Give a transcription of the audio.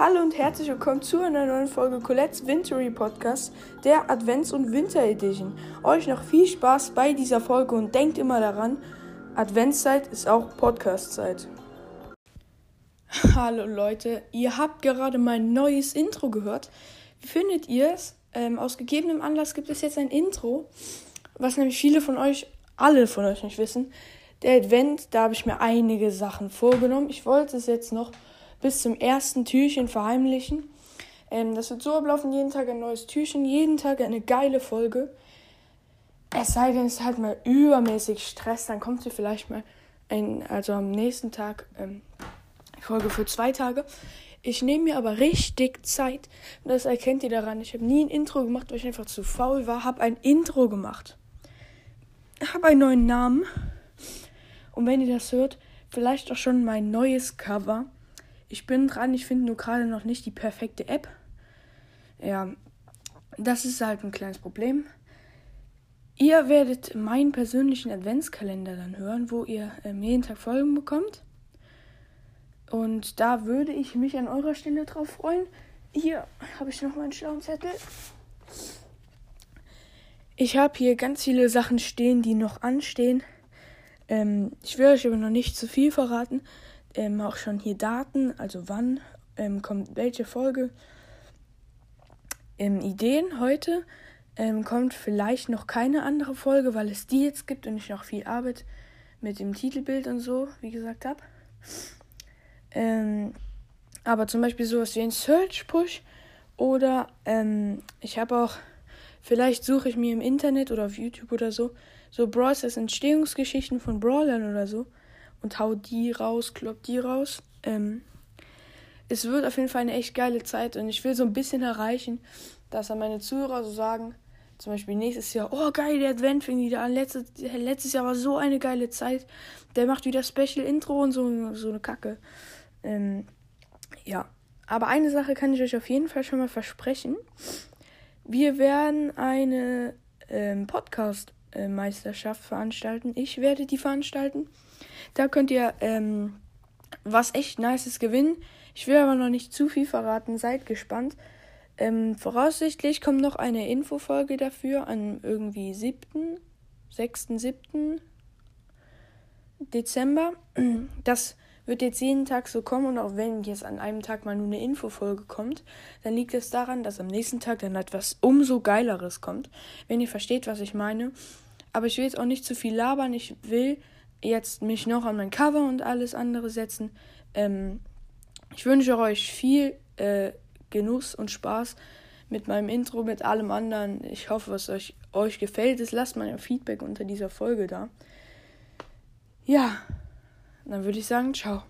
Hallo und herzlich willkommen zu einer neuen Folge Colette's Wintery Podcast, der Advents- und Winter Edition. Euch noch viel Spaß bei dieser Folge und denkt immer daran, Adventszeit ist auch Podcastzeit. Hallo Leute, ihr habt gerade mein neues Intro gehört. Wie findet ihr es? Ähm, aus gegebenem Anlass gibt es jetzt ein Intro, was nämlich viele von euch, alle von euch nicht wissen. Der Advent, da habe ich mir einige Sachen vorgenommen. Ich wollte es jetzt noch bis zum ersten Türchen verheimlichen. Ähm, das wird so ablaufen, jeden Tag ein neues Türchen, jeden Tag eine geile Folge. Es sei denn, es halt mal übermäßig Stress, dann kommt sie vielleicht mal ein, also am nächsten Tag ähm, Folge für zwei Tage. Ich nehme mir aber richtig Zeit. Das erkennt ihr daran. Ich habe nie ein Intro gemacht, weil ich einfach zu faul war. Habe ein Intro gemacht. Habe einen neuen Namen. Und wenn ihr das hört, vielleicht auch schon mein neues Cover. Ich bin dran, ich finde nur gerade noch nicht die perfekte App. Ja, das ist halt ein kleines Problem. Ihr werdet meinen persönlichen Adventskalender dann hören, wo ihr ähm, jeden Tag Folgen bekommt. Und da würde ich mich an eurer Stelle drauf freuen. Hier habe ich noch mal einen schlauen Zettel. Ich habe hier ganz viele Sachen stehen, die noch anstehen. Ähm, ich will euch aber noch nicht zu viel verraten ähm, auch schon hier Daten, also wann ähm, kommt welche Folge. Ähm, Ideen heute ähm, kommt vielleicht noch keine andere Folge, weil es die jetzt gibt und ich noch viel Arbeit mit dem Titelbild und so, wie gesagt habe. Ähm, aber zum Beispiel sowas wie ein Search Push oder ähm, ich habe auch, vielleicht suche ich mir im Internet oder auf YouTube oder so, so Brawlers Entstehungsgeschichten von Brawlern oder so und hau die raus, klopp die raus. Ähm, es wird auf jeden Fall eine echt geile Zeit und ich will so ein bisschen erreichen, dass dann meine Zuhörer so sagen, zum Beispiel nächstes Jahr, oh geil, der Advent fing wieder an, letztes, letztes Jahr war so eine geile Zeit, der macht wieder Special Intro und so, so eine Kacke. Ähm, ja, aber eine Sache kann ich euch auf jeden Fall schon mal versprechen. Wir werden eine ähm, Podcast-Meisterschaft veranstalten. Ich werde die veranstalten. Da könnt ihr ähm, was echt Nices gewinnen. Ich will aber noch nicht zu viel verraten. Seid gespannt. Ähm, voraussichtlich kommt noch eine Infofolge dafür an irgendwie 7., 6., 7. Dezember. Das wird jetzt jeden Tag so kommen und auch wenn jetzt an einem Tag mal nur eine Infofolge kommt, dann liegt es daran, dass am nächsten Tag dann etwas umso geileres kommt. Wenn ihr versteht, was ich meine. Aber ich will jetzt auch nicht zu viel labern. Ich will jetzt mich noch an mein Cover und alles andere setzen. Ähm, ich wünsche euch viel äh, Genuss und Spaß mit meinem Intro, mit allem anderen. Ich hoffe, was euch, euch gefällt ist. Lasst mal ein Feedback unter dieser Folge da. Ja, dann würde ich sagen, ciao.